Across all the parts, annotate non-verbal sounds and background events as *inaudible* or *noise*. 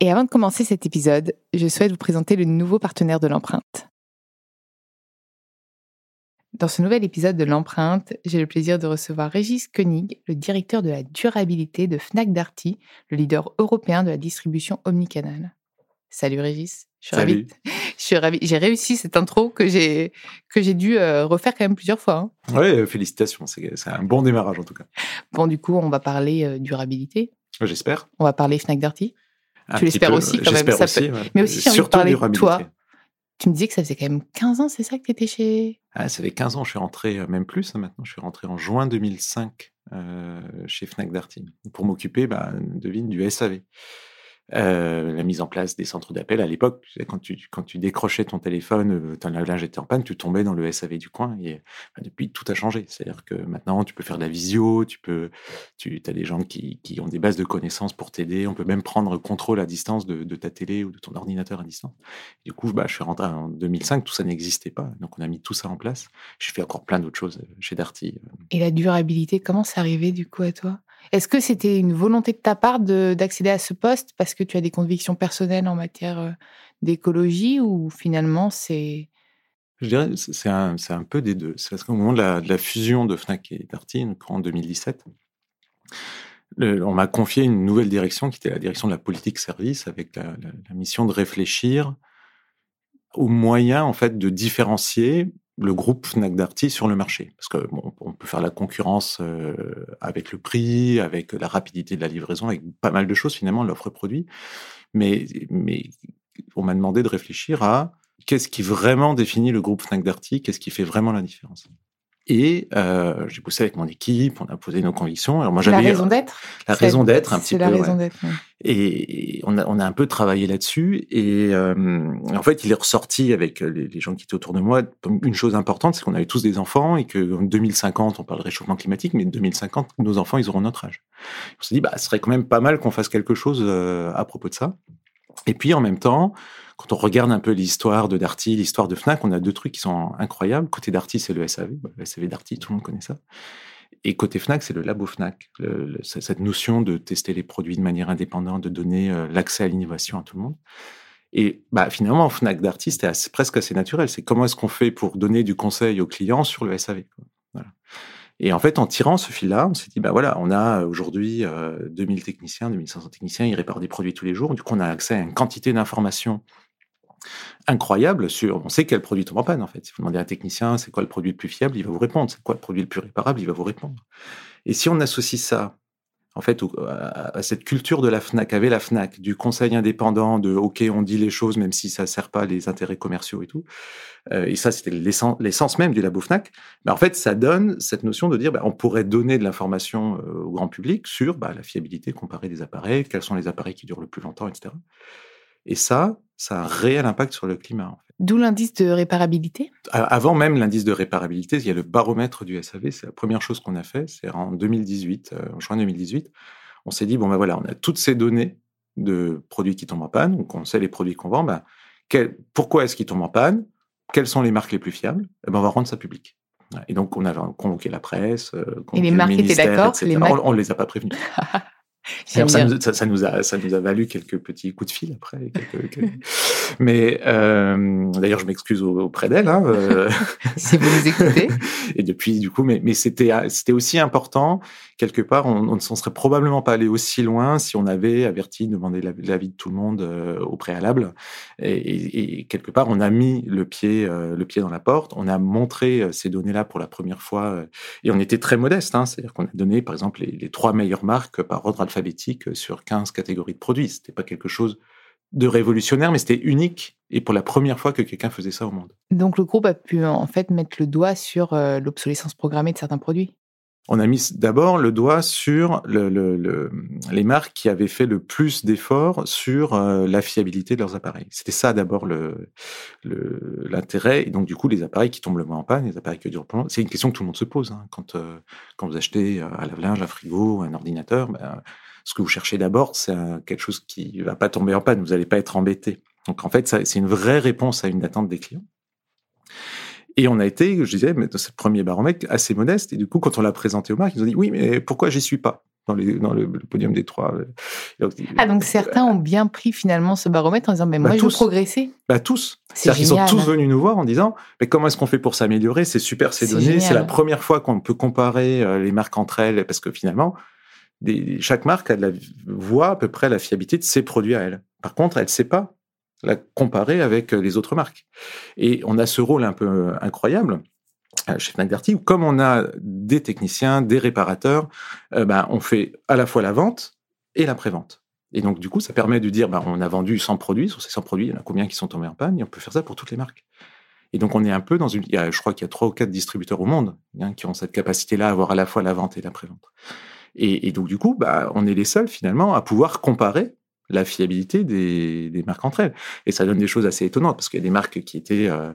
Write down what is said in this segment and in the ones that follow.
Et avant de commencer cet épisode, je souhaite vous présenter le nouveau partenaire de l'empreinte. Dans ce nouvel épisode de l'empreinte, j'ai le plaisir de recevoir Régis Koenig, le directeur de la durabilité de Fnac Darty, le leader européen de la distribution omnicanal. Salut Régis, je suis Salut. Je suis ravie. J'ai réussi cette intro que j'ai que j'ai dû euh, refaire quand même plusieurs fois. Hein. Oui, félicitations, c'est un bon démarrage en tout cas. Bon, du coup, on va parler euh, durabilité. J'espère. On va parler Fnac Darty tu l'espères aussi quand même. Ça aussi, Mais aussi, j'ai envie de parler de toi. Tu me disais que ça faisait quand même 15 ans, c'est ça que tu étais chez... Ah, ça fait 15 ans, je suis rentré, euh, même plus hein, maintenant, je suis rentré en juin 2005 euh, chez Fnac Darty pour m'occuper, bah, devine, du SAV. Euh, la mise en place des centres d'appel. À l'époque, quand tu, quand tu décrochais ton téléphone, euh, ton lave-linge était en panne, tu tombais dans le SAV du coin. Et bah, depuis, tout a changé. C'est-à-dire que maintenant, tu peux faire de la visio, tu peux, tu as des gens qui, qui, ont des bases de connaissances pour t'aider. On peut même prendre contrôle à distance de, ta télé ou de ton ordinateur à distance. Du coup, bah, je suis rentré en 2005, tout ça n'existait pas. Donc, on a mis tout ça en place. J'ai fait encore plein d'autres choses euh, chez Darty. Et la durabilité, comment c'est arrivé du coup à toi? Est-ce que c'était une volonté de ta part d'accéder à ce poste parce que tu as des convictions personnelles en matière euh, d'écologie ou finalement c'est... Je dirais c'est un, un, peu des deux. C'est parce qu'au moment de la, fusion de Fnac et Darty, en 2017, on m'a confié une nouvelle direction qui était la direction de la politique service avec la, la mission de réfléchir aux moyens en fait de différencier le groupe Fnac Darty sur le marché. Parce que on peut faire la concurrence euh, avec le prix, avec la rapidité de la livraison, avec pas mal de choses finalement, l'offre produit. Mais, mais on m'a demandé de réfléchir à qu'est-ce qui vraiment définit le groupe Fnac Darty, qu'est-ce qui fait vraiment la différence. Et euh, j'ai poussé avec mon équipe, on a posé nos convictions. Alors moi, j'avais la raison d'être. La raison d'être, un petit peu. La raison d'être. Et on a, on a un peu travaillé là-dessus. Et euh, en fait, il est ressorti avec les, les, gens qui étaient autour de moi une chose importante, c'est qu'on avait tous des enfants et que en 2050, on parle de réchauffement climatique, mais en 2050, nos enfants, ils auront notre âge. On s'est dit, bah, ce serait quand même pas mal qu'on fasse quelque chose euh, à propos de ça. Et puis en même temps, quand on regarde un peu l'histoire de Darty, l'histoire de Fnac, on a deux trucs qui sont incroyables. Côté Darty, c'est le SAV. Le SAV Darty, tout le monde connaît ça. Et côté Fnac, c'est le labo Fnac. cette notion de tester les produits de manière indépendante, de donner euh, l'accès à l'innovation à tout le monde. Et bah, finalement, Fnac Darty, c'était presque assez naturel. C'est comment est-ce qu'on fait pour donner du conseil aux clients sur le SAV. Et en fait, en tirant ce fil-là, on s'est dit, bah voilà, on a aujourd'hui 2000 euh, techniciens, 2500 techniciens, ils réparent des produits tous les jours. Du coup, on a accès à une quantité d'informations incroyable sur, on sait quel produit tombe en panne en fait. Si vous demandez à un technicien c'est quoi le produit le plus fiable, il va vous répondre. C'est quoi le produit le plus réparable, il va vous répondre. Et si on associe ça en fait, à cette culture de la FNAC, avait la FNAC, du conseil indépendant, de OK, on dit les choses même si ça ne sert pas les intérêts commerciaux et tout. Euh, et ça, c'était l'essence même du labo FNAC. Mais en fait, ça donne cette notion de dire, bah, on pourrait donner de l'information euh, au grand public sur bah, la fiabilité comparée des appareils, quels sont les appareils qui durent le plus longtemps, etc. Et ça, ça a un réel impact sur le climat. D'où l'indice de réparabilité Avant même l'indice de réparabilité, il y a le baromètre du SAV. C'est la première chose qu'on a fait. C'est en 2018, euh, en juin 2018. On s'est dit, bon ben voilà, on a toutes ces données de produits qui tombent en panne. Donc on sait les produits qu'on vend. Ben, pourquoi est-ce qu'ils tombent en panne? Quelles sont les marques les plus fiables? Et eh ben, on va rendre ça public. Et donc, on a convoqué la presse. Euh, et les marques étaient d'accord On ne les a pas prévenus. *laughs* ça, nous, ça, nous a, ça nous a valu quelques petits coups de fil après. *laughs* Mais euh, d'ailleurs, je m'excuse auprès d'elle. Hein, euh... *laughs* si vous nous écoutez. Et depuis, du coup, mais, mais c'était c'était aussi important quelque part. On ne s'en serait probablement pas allé aussi loin si on avait averti, demandé l'avis de tout le monde euh, au préalable. Et, et, et, quelque part, on a mis le pied le pied dans la porte. On a montré ces données-là pour la première fois. et on était très modeste. Hein, C'est-à-dire qu'on a donné, par exemple, les, les trois meilleures marques par ordre alphabétique alphabétique sur 15 catégories de produits. C'était pas quelque chose de révolutionnaire, mais c'était unique et pour la première fois que quelqu'un faisait ça au monde. Donc le groupe a pu en fait mettre le doigt sur euh, l'obsolescence programmée de certains produits. on a mis d'abord le doigt sur le, le, les marques qui avaient fait le plus d'efforts sur euh, la fiabilité de leurs appareils. C'était ça d'abord l'intérêt. et donc du coup, les appareils qui tombent le moins en panne, les appareils qui durent plus longtemps, c'est une question que tout le monde se pose. Hein. Quand, euh, quand vous achetez un lave-linge, un frigo, un ordinateur, ben, ce que vous cherchez d'abord, c'est quelque chose qui va pas tomber en panne. Vous n'allez pas être embêté. Donc en fait, c'est une vraie réponse à une attente des clients. Et on a été, je disais, dans ce premier baromètre assez modeste. Et du coup, quand on l'a présenté aux marques, ils ont dit oui, mais pourquoi j'y suis pas dans, dans le, podium des trois Ah, donc certains ont bien pris finalement ce baromètre en disant mais moi, bah, je veux progresser. Bah, tous. C'est-à-dire qu'ils sont tous venus nous voir en disant mais comment est-ce qu'on fait pour s'améliorer? C'est super ces données. C'est la première fois qu'on peut comparer euh, les marques entre elles parce que finalement, chaque marque a la, voit à peu près la fiabilité de ses produits à elle. Par contre, elle ne sait pas la comparer avec euh, les autres marques. Et on a ce rôle un peu euh, incroyable euh, chez Fnac Darty, où comme on a des techniciens, des réparateurs, ben, on fait à la fois la vente et la prévente. Et donc, du coup, ça permet de dire, ben, on a vendu 100 produits, sur ces 100 produits, il y en a combien qui sont tombés en panne, et on peut faire ça pour toutes les marques. Et donc, on est un peu dans une, il y a, je crois qu'il y a trois ou quatre distributeurs au monde hein, qui ont cette capacité-là à avoir à la fois la vente et la prévente. Et, et donc, du coup, bah, on est les seuls, finalement, à pouvoir comparer la fiabilité des, des, marques entre elles. Et ça donne des choses assez étonnantes parce qu'il y a des marques qui étaient, euh,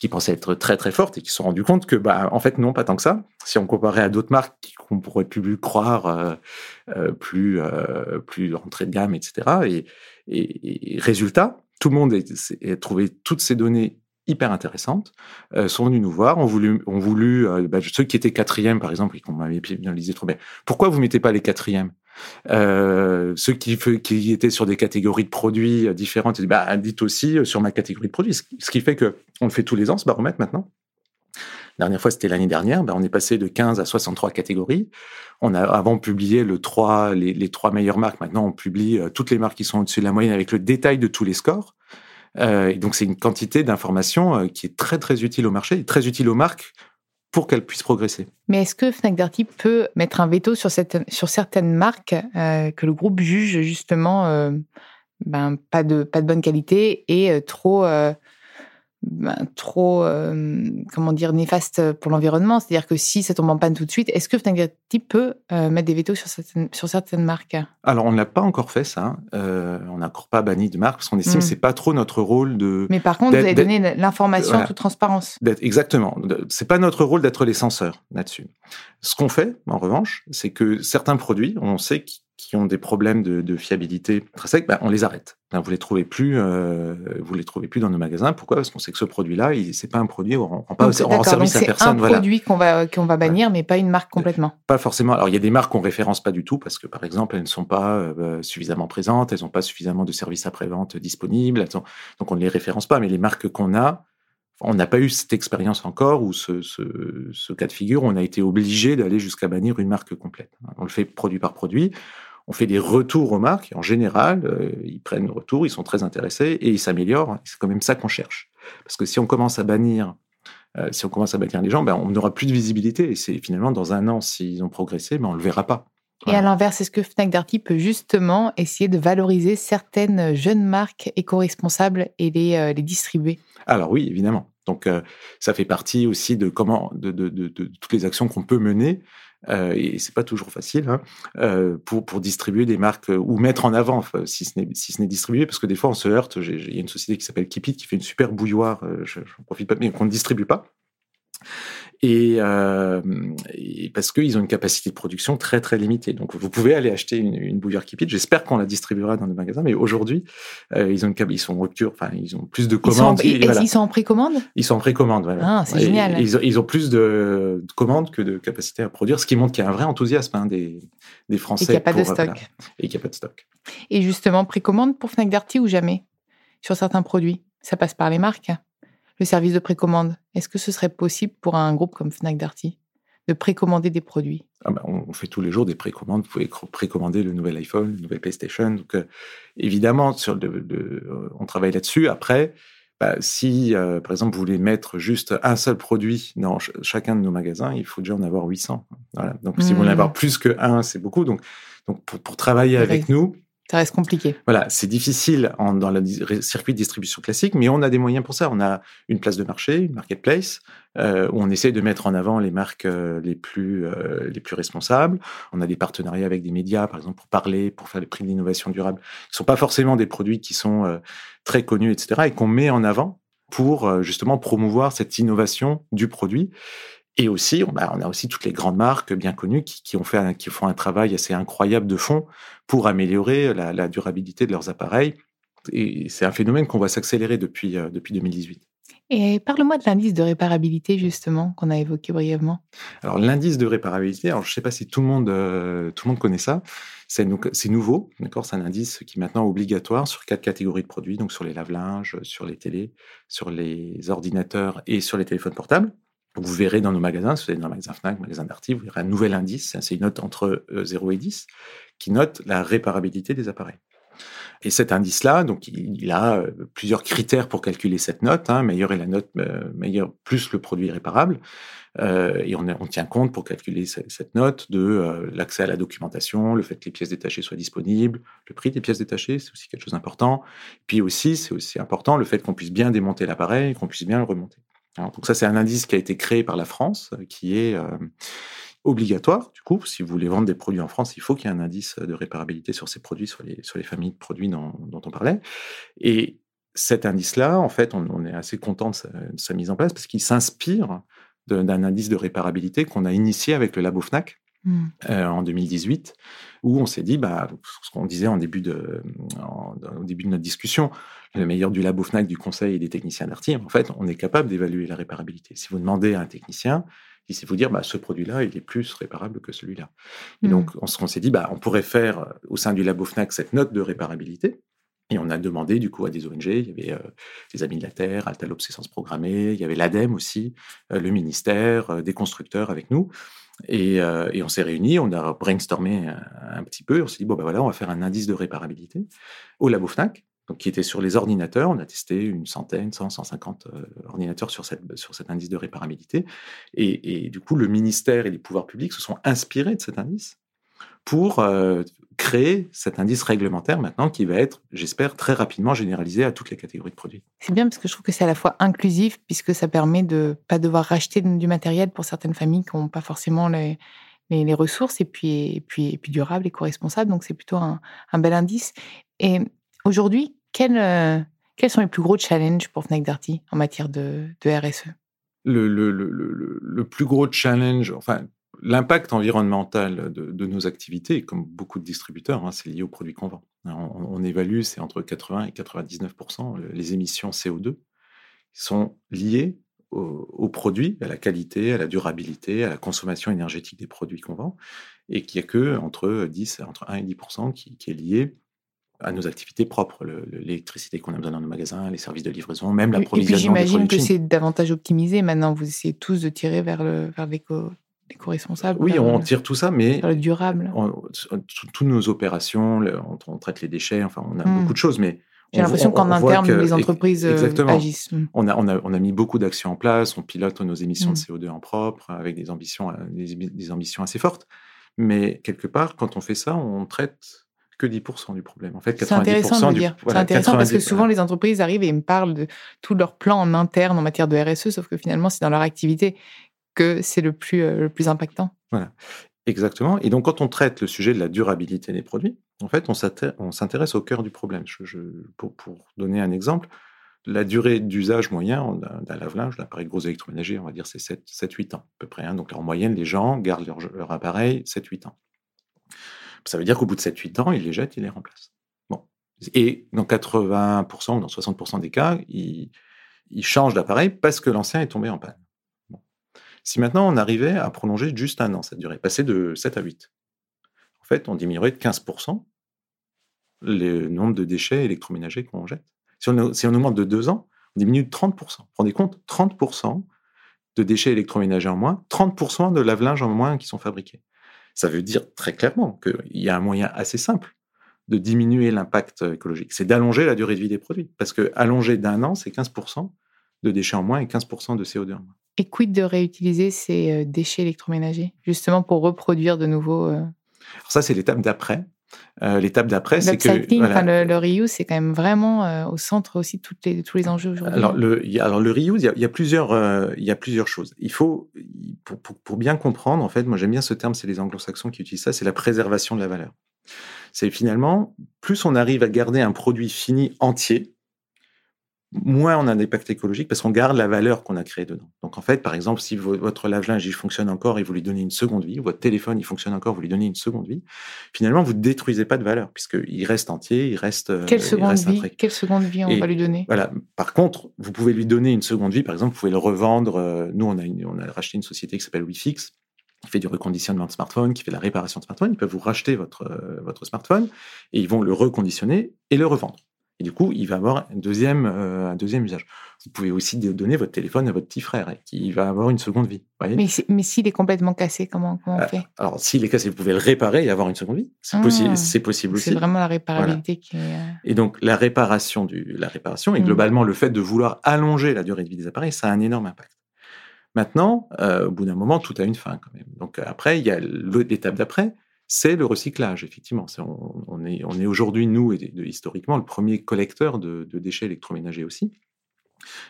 qui pensaient être très très fortes et qui se sont rendues compte que, bah, en fait, non, pas tant que ça. Si on comparait à d'autres marques qu'on pourrait plus croire euh, euh, plus euh, plus entrée de gamme, etc. Et, et, et, résultat, tout le monde a, trouvé toutes ces données hyper intéressantes, euh, sont venus nous voir, ont voulu, ont voulu euh, bah, ceux qui étaient quatrièmes, par exemple, et qu'on m'avait bien lisé trop bien. Pourquoi vous mettez pas les quatrièmes? Euh, ceux qui, qui étaient sur des catégories de produits différentes, bah, dites aussi sur ma catégorie de produits. Ce qui fait que on le fait tous les ans, ce baromètre maintenant. La dernière fois, c'était l'année dernière. Ben, on est passé de 15 à 63 catégories. On a avant publié le 3, les, les trois meilleures marques. Maintenant, on publie toutes les marques qui sont au-dessus de la moyenne avec le détail de tous les scores. Euh, et donc, c'est une quantité d'informations euh, qui est très, très utile au marché très utile aux marques pour qu'elles puissent progresser. Mais est-ce que Fnac Darty peut mettre un veto sur, certaines marques euh, que le groupe juge justement ben, pas, de, pas de bonne qualité et trop ben, trop, euh, comment dire, néfaste pour l'environnement. C'est-à-dire que si ça tombe en panne tout de suite, est-ce que Fnac peut euh, mettre des vétos sur certaines, sur certaines marques? Alors, on n'a pas encore fait ça. Euh, on n'a encore pas banni de marque parce qu'on estime que hmm. c'est pas trop notre rôle de. Mais par contre, vous avez donné l'information en toute transparence. Exactement. C'est pas notre rôle d'être les censeurs là-dessus. Ce qu'on fait, en revanche, c'est que certains produits, on sait qui ont des problèmes de, de fiabilité très secs, ben, on les arrête. Ben, vous les trouvez plus, euh, vous les trouvez plus dans nos magasins. Pourquoi? Parce qu'on sait que ce produit-là, c'est pas un produit, on rend pas en service à personne. C'est un produit qu'on va qu'on va bannir, mais pas une marque complètement. Pas forcément. Alors il y a des marques qu'on référence pas du tout parce que par exemple elles ne sont pas euh, suffisamment présentes, elles n'ont pas suffisamment de services après vente disponibles, donc on ne les référence pas. Mais les marques qu'on a, on n'a pas eu cette expérience encore ou ce, ce, ce, cas de figure où on a été obligé d'aller jusqu'à bannir une marque complète. On le fait produit par produit on fait des retours aux marques. En général, euh, ils prennent le retour, ils sont très intéressés et ils s'améliorent. C'est quand même ça qu'on cherche. Parce que si on commence à bannir, euh, si on commence à bannir les gens, ben, on n'aura plus de visibilité. Et c'est finalement dans un an, s'ils ont progressé, ben, on le verra pas. Et à l'inverse, est-ce que Fnac Darty peut justement essayer de valoriser certaines jeunes marques éco-responsables et les, euh, les distribuer? Alors oui, évidemment. Donc ça fait partie aussi de comment de, de, de, de toutes les actions qu'on peut mener euh, et c'est pas toujours facile hein, euh, pour pour distribuer des marques euh, ou mettre en avant si ce n'est si distribué parce que des fois on se heurte. Il y a une société qui s'appelle Kipit qui fait une super bouilloire. Euh, je, je profite pas mais qu'on ne distribue pas et, euh, et parce qu'ils ont une capacité de production très très limitée. Donc vous pouvez aller acheter une, une bouilloire Kipit. J'espère qu'on la distribuera dans nos magasins, mais aujourd'hui euh, ils ont une ils sont en rupture, enfin ils ont plus de commandes. Ils sont, et, voilà. ils sont en précommande? Ils sont en précommande, voilà. Ah, c'est génial. Ils ont, ils ont, plus de, de, commandes que de capacité à produire, ce qui montre qu'il y a un vrai enthousiasme hein, des, des Français. Et qu'il n'y a pas pour, de stock. Voilà, et qu'il n'y a pas de stock. Et justement précommande pour Fnac Darty ou jamais? Sur certains produits? Ça passe par les marques? Le service de précommande. Est-ce que ce serait possible pour un groupe comme Fnac Darty de précommander des produits? Ah ben, On fait tous les jours des précommandes. Vous pouvez précommander le nouvel iPhone, le nouvel PlayStation. Donc, euh, évidemment, sur on travaille là-dessus. Après, bah, si, euh, par exemple, vous voulez mettre juste un seul produit dans ch chacun de nos magasins, il faut déjà en avoir 800. Voilà. Donc, mmh. si vous voulez en avoir mmh. plus que un, c'est beaucoup. Donc, donc pour, pour travailler avec nous, Ça reste compliqué. Voilà, c'est difficile en, dans le circuit de distribution classique, mais on a des moyens pour ça. On a une place de marché, une marketplace, euh, où on essaie de mettre en avant les marques euh, les plus euh, les plus responsables. On a des partenariats avec des médias, par exemple, pour parler, pour faire les prix d'innovation durable. Ce sont pas forcément des produits qui sont euh, très connus, etc., et qu'on met en avant pour euh, justement promouvoir cette innovation du produit. Et aussi, on a, on a aussi toutes les grandes marques bien connues qui, qui, ont fait un, qui font un travail assez incroyable de fond pour améliorer la, la durabilité de leurs appareils. Et c'est un phénomène qu'on voit s'accélérer depuis, euh, depuis 2018. Et parle-moi de l'indice de réparabilité, justement, qu'on a évoqué brièvement. Alors, l'indice de réparabilité, alors je ne sais pas si tout le monde, euh, tout le monde connaît ça. C'est nouveau, d'accord? C'est un indice qui est maintenant obligatoire sur quatre catégories de produits, donc sur les lave-linges, sur les télés, sur les ordinateurs et sur les téléphones portables. Vous verrez dans nos magasins, si vous allez dans le magasin Fnac, magasin Darty, vous verrez un nouvel indice, c'est une note entre 0 euh, et 10, qui note la réparabilité des appareils. Et cet indice-là, donc il, a euh, plusieurs critères pour calculer cette note. Hein, meilleure est la note, euh, meilleure plus le produit réparable. Euh, et on, tient compte pour calculer cette, note de l'accès à la documentation, le fait que les pièces détachées soient disponibles, le prix des pièces détachées, c'est aussi quelque chose d'important. Puis aussi, c'est aussi important le fait qu'on puisse bien démonter l'appareil, qu'on puisse bien le remonter. Alors, donc ça, c'est un indice qui a été créé par la France, qui est euh, obligatoire. Du coup, si vous voulez vendre des produits en France, il faut qu'il y ait un indice de réparabilité sur ces produits, sur les, sur les familles de produits dont, dont on parlait. Et cet indice-là, en fait, on, on, est assez content de sa, de sa mise en place parce qu'il s'inspire d'un indice de réparabilité qu'on a initié avec le Labo FNAC mmh. euh, en 2018, où on s'est dit, bah, ce qu'on disait en début de, en, au début de notre discussion, le meilleur du Labo FNAC, du conseil et des techniciens d'arty, en fait, on est capable d'évaluer la réparabilité. Si vous demandez à un technicien, il sait vous dire, bah, ce produit-là, il est plus réparable que celui-là. Et mmh. donc, on, on s'est dit, bah, on pourrait faire euh, au sein du Labo FNAC cette note de réparabilité, et on a demandé du coup à des ONG, il y avait euh, des Amis de la Terre, Alta l'obsolescence programmée, il y avait l'ADEME aussi, euh, le ministère, euh, des constructeurs avec nous. Et, et on s'est réunis, on a brainstormé un, un petit peu, on s'est dit, bon ben voilà, on va faire un indice de réparabilité au Labo FNAC, donc qui était sur les ordinateurs. On a testé une centaine, 100, 150 euh, ordinateurs sur, cet indice de réparabilité. Et, et, du coup, le ministère et les pouvoirs publics se sont inspirés de cet indice pour euh, créer cet indice réglementaire maintenant qui va être, j'espère, très rapidement généralisé à toutes les catégories de produits. C'est bien parce que je trouve que c'est à la fois inclusif puisque ça permet de pas devoir racheter du matériel pour certaines familles qui n'ont pas forcément les, ressources et puis, et puis, et puis durable, éco-responsable. Donc c'est plutôt un, un, bel indice. Et aujourd'hui, euh, quels sont les plus gros challenges pour Fnac Darty en matière de, RSE le, le, plus gros challenge, enfin, L'impact environnemental de, nos activités, comme beaucoup de distributeurs, hein, c'est lié aux produits qu'on vend. On, on évalue, c'est entre 80 et 99% les émissions CO2 sont liées aux, aux, produits, à la qualité, à la durabilité, à la consommation énergétique des produits qu'on vend, et qu'il n'y a que entre 10, entre 1 et 10 qui, qui est lié à nos activités propres, l'électricité qu'on a besoin dans nos magasins, les services de livraison, même l'approvisionnement. J'imagine que c'est davantage optimisé maintenant. Vous essayez tous de tirer vers le vers l'éco éco-responsable. Oui, on tire tout ça, mais le durable. Toutes nos opérations, on, on, traite les déchets, enfin, on a mmh. beaucoup de choses, mais j'ai l'impression qu'en interne, que, les entreprises euh, exactement, agissent. Hmm. On a, on, a, on a mis beaucoup d'actions en place, on pilote nos émissions mmh. de CO2 en propre, avec des ambitions, des, des, ambitions assez fortes. Mais quelque part, quand on fait ça, on traite que 10% du problème. En fait, 90% c'est intéressant de du, dire. Voilà, c'est intéressant 90, parce que souvent, les entreprises arrivent et me parlent de tout leur plan en interne en matière de RSE, sauf que finalement, c'est dans leur activité que c'est le plus, euh, le plus impactant. Voilà, exactement. Et donc, quand on traite le sujet de la durabilité des produits, en fait, on s'intéresse au cœur du problème. Je, je, pour, pour, donner un exemple, la durée d'usage moyen d'un lave-linge, l'appareil gros électroménager, on va dire, c'est 7-8 ans à peu près. Hein. Donc, en moyenne, les gens gardent leur, leur appareil 7-8 ans. Ça veut dire qu'au bout de 7-8 ans, ils les jettent, ils les remplacent. Bon. Et dans 80% ou dans 60% des cas, ils changent d'appareil parce que l'ancien est tombé en panne. Si maintenant on arrivait à prolonger juste un an cette durée, passer de 7 à 8, en fait, on diminuerait de 15% le nombre de déchets électroménagers qu'on jette. Si on, si on augmente de 2 ans, on diminue de 30%. Vous vous rendez compte? 30% de déchets électroménagers en moins, 30% de lave-linge en moins qui sont fabriqués. Ça veut dire très clairement qu'il y a un moyen assez simple de diminuer l'impact écologique. C'est d'allonger la durée de vie des produits. Parce que allonger d'un an, c'est 15% de déchets en moins et 15% de CO2 en moins. Et quid de réutiliser ces euh, déchets électroménagers, justement pour reproduire de nouveau euh... Alors ça, c'est l'étape d'après. Euh, l'étape d'après, c'est que le, le, reuse, c'est quand même vraiment euh, au centre aussi de toutes les, tous les enjeux aujourd'hui. Alors le, alors le reuse, il y a, plusieurs, euh, il y a plusieurs choses. Il faut, pour, pour, pour bien comprendre, en fait, moi j'aime bien ce terme, c'est les anglo-saxons qui utilisent ça, c'est la préservation de la valeur. C'est finalement, plus on arrive à garder un produit fini entier, moins on a d'impact écologique parce qu'on garde la valeur qu'on a créée dedans. Donc en fait, par exemple, si votre lave-linge il fonctionne encore et vous lui donnez une seconde vie, votre téléphone il fonctionne encore, vous lui donnez une seconde vie, finalement vous ne détruisez pas de valeur puisqu'il reste entier, il reste. Euh, Quelle seconde vie? Quelle seconde vie on va lui donner? Voilà. Par contre, vous pouvez lui donner une seconde vie. Par exemple, vous pouvez le revendre. Euh, nous, on a, on a racheté une société qui s'appelle WeFix qui fait du reconditionnement de smartphone, qui fait de la réparation de smartphone. Ils peuvent vous racheter votre, euh, votre smartphone et ils vont le reconditionner et le revendre. Et du coup, il va avoir un deuxième, euh, un deuxième usage. Vous pouvez aussi donner votre téléphone à votre petit frère, et qui va avoir une seconde vie. mais mais s'il est complètement cassé, comment, comment on euh, fait? Alors, s'il est cassé, vous pouvez le réparer et avoir une seconde vie. C'est possible, ah. c'est possible aussi. C'est vraiment la réparabilité qui est... Euh, et donc, la réparation, du, la réparation et mmh. globalement le fait de vouloir allonger la durée de vie des appareils, ça a un énorme impact. Maintenant, au bout d'un moment, tout a une fin quand même. Donc après, il y a l'étape d'après, c'est le recyclage, effectivement. on, est, on est aujourd'hui, nous, et historiquement, le premier collecteur de, déchets électroménagers aussi.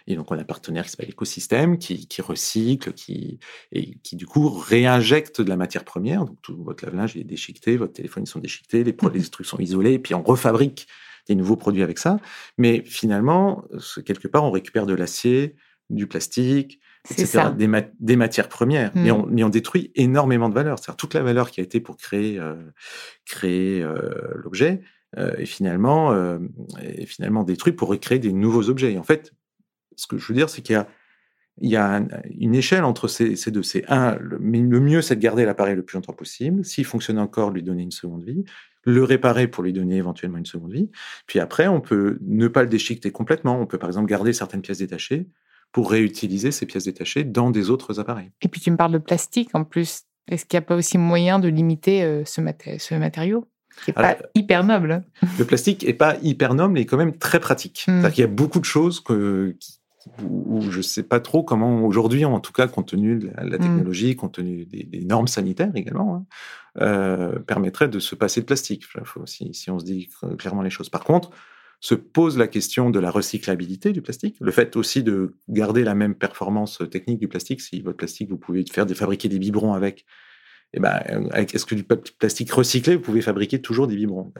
Et donc, on a un partenaire qui s'appelle Écosystème, qui, recycle, qui, et qui, du coup, réinjecte de la matière première. Donc, tout votre lave-linge est déchiqueté, votre téléphone, ils sont déchiquetés, les, les mmh trucs sont isolés, et puis on refabrique des nouveaux produits avec ça. Mais finalement, quelque part, on récupère de l'acier, du plastique, etc. Des, matières premières. Mais, mmh. on, on, détruit énormément de valeur. C'est-à-dire toute la valeur qui a été pour créer, euh, créer euh, l'objet euh, est finalement, est finalement détruite pour recréer des nouveaux objets. Et en fait, ce que je veux dire, c'est qu'il y a, il y a une échelle entre ces, ces deux. C'est un, le, le mieux, c'est de garder l'appareil le plus longtemps possible. S'il fonctionne encore, lui donner une seconde vie le réparer pour lui donner éventuellement une seconde vie. Puis après, on peut ne pas le déchiqueter complètement. On peut par exemple garder certaines pièces détachées, pour réutiliser ces pièces détachées dans des autres appareils. Et puis tu me parles de plastique en plus. Est-ce qu'il n'y a pas aussi moyen de limiter euh, ce, ce matériau qui n'est pas hyper noble hein? Le plastique n'est pas hyper noble, mais est quand même très pratique. Hmm. Il y a beaucoup de choses que, où je ne sais pas trop comment aujourd'hui, en tout cas compte tenu de la, hmm. technologie, compte tenu des, normes sanitaires également, hein, euh, permettrait de se passer de plastique. Faut, si, si on se dit clairement les choses. Par contre, se pose la question de la recyclabilité du plastique, le fait aussi de garder la même performance technique du plastique. Si votre plastique, vous pouvez faire fabriquer des biberons avec, et eh ben, est-ce que du plastique recyclé, vous pouvez fabriquer toujours des biberons?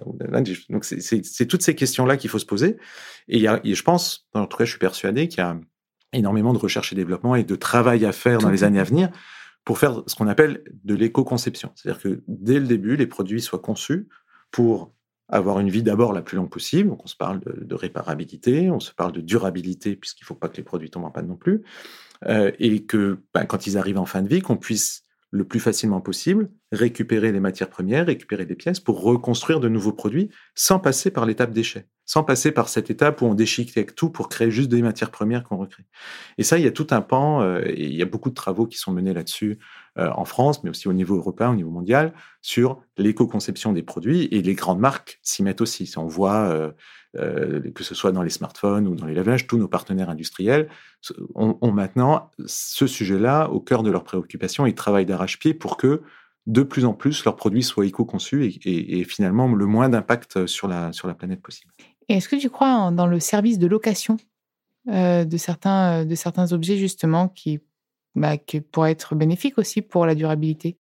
Donc, c'est toutes ces questions-là qu'il faut se poser. Et, je pense, en tout cas, je suis persuadé qu'il y a énormément de recherche et développement et de travail à faire dans les années à venir pour faire ce qu'on appelle de l'éco-conception. C'est-à-dire que dès le début, les produits soient conçus pour avoir une vie d'abord la plus longue possible. Donc, on se parle de, réparabilité, on se parle de durabilité, puisqu'il ne faut pas que les produits tombent en panne non plus. Euh, et que ben, quand ils arrivent en fin de vie, qu'on puisse le plus facilement possible récupérer les matières premières, récupérer des pièces pour reconstruire de nouveaux produits sans passer par l'étape déchet, sans passer par cette étape où on déchiquette tout pour créer juste des matières premières qu'on recrée. Et ça, il y a tout un pan, euh, et il y a beaucoup de travaux qui sont menés là-dessus euh, en France, mais aussi au niveau européen, au niveau mondial, sur l'éco-conception des produits, et les grandes marques s'y mettent aussi. Si on voit, euh, que ce soit dans les smartphones ou dans les lavages, tous nos partenaires industriels ont, maintenant ce sujet-là au cœur de leurs préoccupations. Ils travaillent d'arrache-pied pour que de plus en plus leurs produits soient éco-conçus et, finalement le moins d'impact sur la, sur la planète possible. Est-ce que tu crois dans le service de location euh, de, certains, de certains objets justement qui, bah, qui pourraient être bénéfiques aussi pour la durabilité?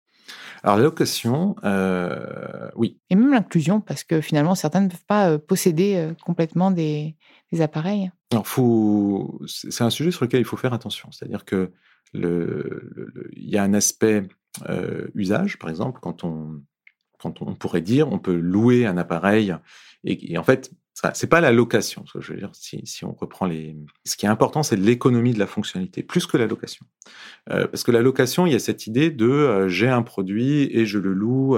Alors la location, euh, oui. Et même l'inclusion, parce que finalement, certains ne peuvent pas euh, posséder complètement des, des appareils. Alors, faut... c'est un sujet sur lequel il faut faire attention. C'est-à-dire que le, il y a un aspect euh, usage, par exemple, quand on, quand on pourrait dire, on peut louer un appareil, et, en fait, c'est pas la location. Je veux dire, si, si, on reprend les, ce qui est important, c'est l'économie de la fonctionnalité, plus que la location. Euh, parce que la location, il y a cette idée de euh, j'ai un produit et je le loue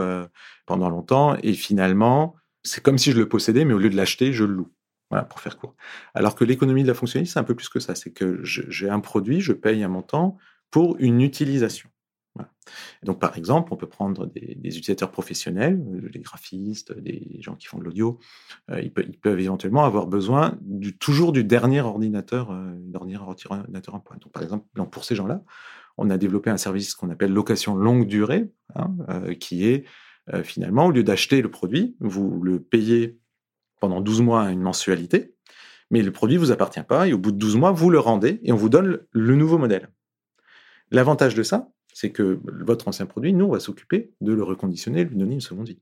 pendant longtemps, et finalement, c'est comme si je le possédais, mais au lieu de l'acheter, je le loue. Voilà, pour faire court. Alors que l'économie de la fonctionnalité, c'est un peu plus que ça. C'est que j'ai un produit, je paye un montant pour une utilisation. Donc, par exemple, on peut prendre des, utilisateurs professionnels, euh, des graphistes, des gens qui font de l'audio. Euh, ils, peuvent, éventuellement avoir besoin du, toujours du dernier ordinateur, euh, dernier ordinateur en point. Donc, par exemple, pour ces gens-là, on a développé un service qu'on appelle location longue durée, hein, qui est finalement, au lieu d'acheter le produit, vous le payez pendant 12 mois à une mensualité, mais le produit vous appartient pas, et au bout de 12 mois, vous le rendez, et on vous donne le nouveau modèle. L'avantage de ça, c'est que votre ancien produit, nous, on va s'occuper de le reconditionner, lui donner une seconde vie.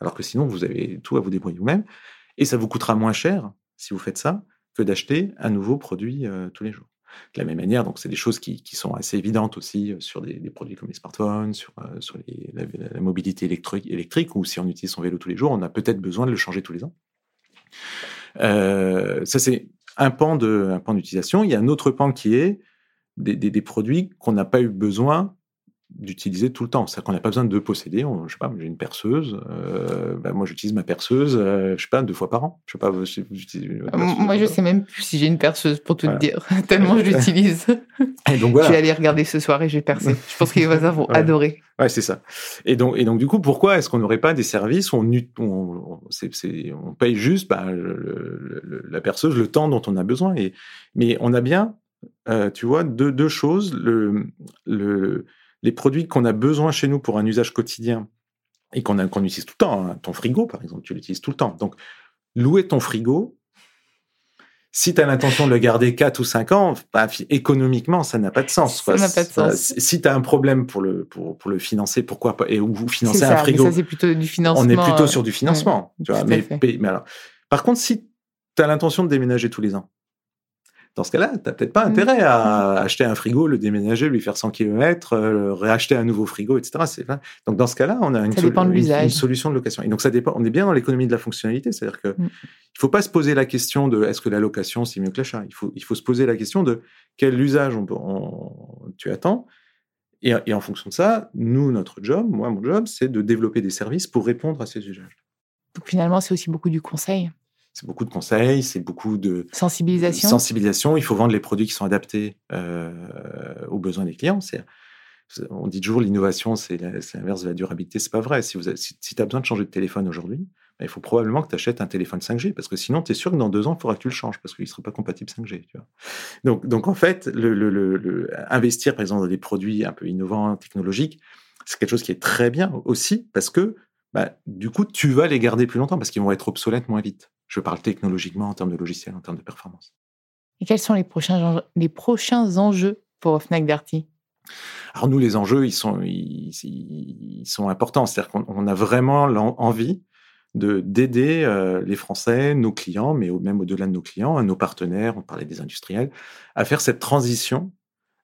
Alors que sinon, vous avez tout à vous débrouiller vous-même, et ça vous coûtera moins cher, si vous faites ça, que d'acheter un nouveau produit euh, tous les jours. De la même manière, donc c'est des choses qui, sont assez évidentes aussi euh, sur des, produits comme les smartphones, sur, euh, la, mobilité électrique, électrique, ou si on utilise son vélo tous les jours, on a peut-être besoin de le changer tous les ans. ça, c'est un pan d'utilisation. Il y a un autre pan qui est des produits qu'on n'a pas eu besoin d'utiliser tout le temps. C'est-à-dire qu'on n'a pas besoin de posséder. je sais pas, j'ai une perceuse. Euh, bah, moi, j'utilise ma perceuse, euh, je sais pas, deux fois par an. Je sais pas utilisez Moi, je sais même plus si j'ai une perceuse pour tout te dire. *laughs* Tellement je *laughs* l'utilise. Et donc voilà. Je vais aller regarder ce soir et je vais percer. Je pense que les voisins vont *laughs* adorer. Ouais, c'est ça. Et donc, et donc, du coup, pourquoi est-ce qu'on n'aurait pas des services où on, on, on paye juste bah, la perceuse le temps dont on a besoin et, Mais on a bien, euh, tu vois, deux, deux choses. Le, le, les produits qu'on a besoin chez nous pour un usage quotidien et qu'on utilise tout le temps, hein, ton frigo par exemple, tu l'utilises tout le temps. Donc, louer ton frigo, si tu as l'intention de le garder 4 ou 5 ans, bah, économiquement, ça n'a pas de sens. Ça n'a pas de sens. Si tu as un problème pour le, pour, pour le financer, pourquoi pas Et ou financer un frigo. ça, c'est plutôt du financement. On est plutôt sur du euh, financement. tu vois, mais, mais, alors, par contre, si tu as l'intention de déménager tous les ans, dans ce cas-là, tu n'as peut-être pas mmh. intérêt à acheter un frigo, le déménager, lui faire 100 km, euh, réacheter un nouveau frigo, etc. Donc dans ce cas-là, on a une, solution de location. Et donc ça dépend. On est bien dans l'économie de la fonctionnalité, c'est-à-dire que mmh. il faut pas se poser la question de est-ce que la location c'est mieux que l'achat? Il faut il faut se poser la question de quel usage on, tu attends. Et, et, en fonction de ça, nous, notre job, moi, mon job, c'est de développer des services pour répondre à ces usages. Donc finalement, c'est aussi beaucoup du conseil c'est beaucoup de conseils, c'est beaucoup de sensibilisation. sensibilisation. Il faut vendre les produits qui sont adaptés euh, aux besoins des clients. On dit toujours l'innovation, c'est l'inverse de la durabilité. C'est pas vrai. Si, tu as besoin de changer de téléphone aujourd'hui, ben, il faut probablement que tu achètes un téléphone 5G parce que sinon, tu es sûr que dans deux ans, il faudra que tu le changes parce qu'il ne sera pas compatible 5G. Tu vois. Donc, donc, en fait, le, le, le, investir, par exemple, dans des produits un peu innovants, technologiques, c'est quelque chose qui est très bien aussi parce que bah, du coup, tu vas les garder plus longtemps parce qu'ils vont être obsolètes moins vite. Je parle technologiquement en termes de logiciel, en termes de performance. Et quels sont les prochains, les prochains enjeux pour Fnac Darty? Alors nous, les enjeux, ils sont, ils, sont importants. C'est-à-dire qu'on a vraiment envie de d'aider euh, les Français, nos clients, mais même au-delà de nos clients, nos partenaires, on parlait des industriels, à faire cette transition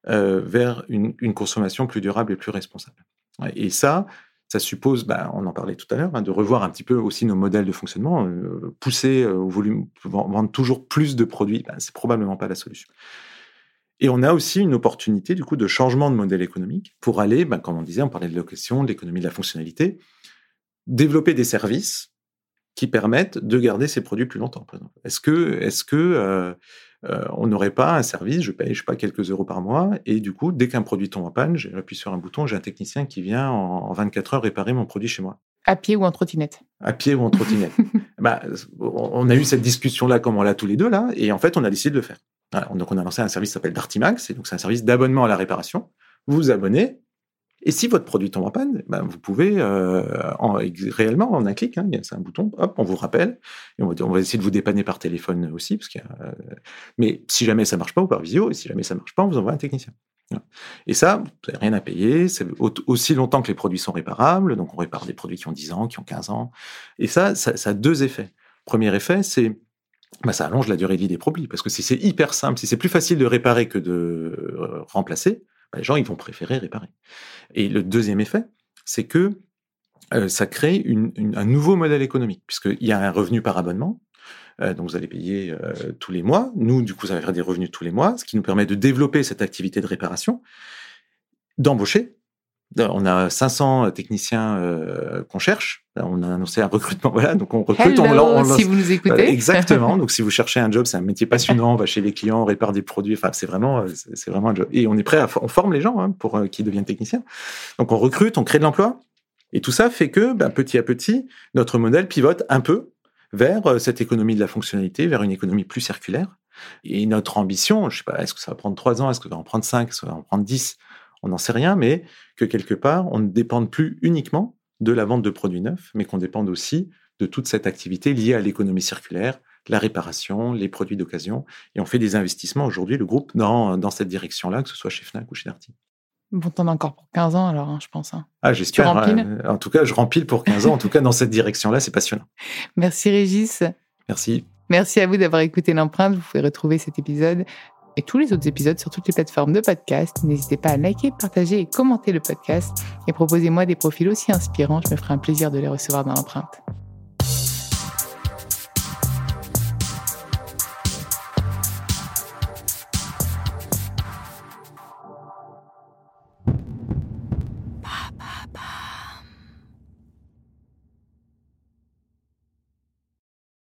euh, vers une, une, consommation plus durable et plus responsable. Et ça, ça suppose, bah, on en parlait tout à l'heure, hein, de revoir un petit peu aussi nos modèles de fonctionnement. Euh, pousser euh, au volume, vendre toujours plus de produits, bah, c'est probablement pas la solution. Et on a aussi une opportunité du coup de changement de modèle économique pour aller, bah, comme on disait, on parlait de location, de l'économie de la fonctionnalité, développer des services qui permettent de garder ces produits plus longtemps. Est-ce que, est-ce que euh, euh, on n'aurait pas un service, je paye, je sais pas, quelques euros par mois, et du coup, dès qu'un produit tombe en panne, j'appuie sur un bouton, j'ai un technicien qui vient en, 24 heures réparer mon produit chez moi. À pied ou en trottinette? À pied ou en trottinette. *laughs* bah, on a eu cette discussion-là comme on l'a tous les deux, là, et en fait, on a décidé de le faire. donc, on a lancé un service qui s'appelle Dartimax, et donc c'est un service d'abonnement à la réparation. Vous vous abonnez, et si votre produit tombe en panne, ben vous pouvez euh, en, réellement en un clic, hein, c'est un bouton, hop, on vous rappelle, et on va, essayer de vous dépanner par téléphone aussi, parce qu'il euh, mais si jamais ça marche pas ou par visio, et si jamais ça marche pas, on vous envoie un technicien. Et ça, vous n'avez rien à payer, c'est aussi longtemps que les produits sont réparables, donc on répare des produits qui ont 10 ans, qui ont 15 ans, et ça, ça, a deux effets. Premier effet, c'est bah, ça allonge la durée de vie des produits, parce que si c'est hyper simple, si c'est plus facile de réparer que de euh, remplacer, bah, les gens ils vont préférer réparer. Et le deuxième effet, c'est que euh, ça crée un nouveau modèle économique, puisqu'il y a un revenu par abonnement. Euh, donc vous allez payer euh, tous les mois. Nous, du coup, ça va faire des revenus tous les mois, ce qui nous permet de développer cette activité de réparation, d'embaucher on a 500 techniciens euh, qu'on cherche. On a annoncé un recrutement. *laughs* Voilà, donc on recrute. on, si vous nous écoutez. exactement. *laughs* donc si vous cherchez un job, c'est un métier passionnant. On va chez les clients, on répare des produits. Enfin, c'est vraiment, c'est vraiment un job. Et on est prêt à, on forme les gens hein, pour euh, qu'ils deviennent techniciens. Donc on recrute, on crée de l'emploi. Et tout ça fait que, ben, petit à petit, notre modèle pivote un peu vers euh, cette économie de la fonctionnalité, vers une économie plus circulaire. Et notre ambition, je sais pas, est-ce que ça va prendre trois ans, est-ce que ça va en prendre cinq, est-ce que ça va en prendre dix? On n'en sait rien, mais que quelque part, on ne dépende plus uniquement de la vente de produits neufs, mais qu'on dépende aussi de toute cette activité liée à l'économie circulaire, la réparation, les produits d'occasion. Et on fait des investissements aujourd'hui, le groupe, dans, dans cette direction-là, que ce soit chez Fnac ou chez Darty. Bon, t'en as encore pour 15 ans alors, hein, je pense. Hein. Ah, j'espère. en tout cas, je rempile pour 15 ans. En tout cas, dans cette direction-là, c'est passionnant. Merci Régis. Merci. Merci à vous d'avoir écouté l'empreinte. Vous pouvez retrouver cet épisode et tous les autres épisodes sur toutes les plateformes de podcast. N'hésitez pas à liker, partager et commenter le podcast et proposez-moi des profils aussi inspirants. Je me ferai un plaisir de les recevoir dans l'empreinte.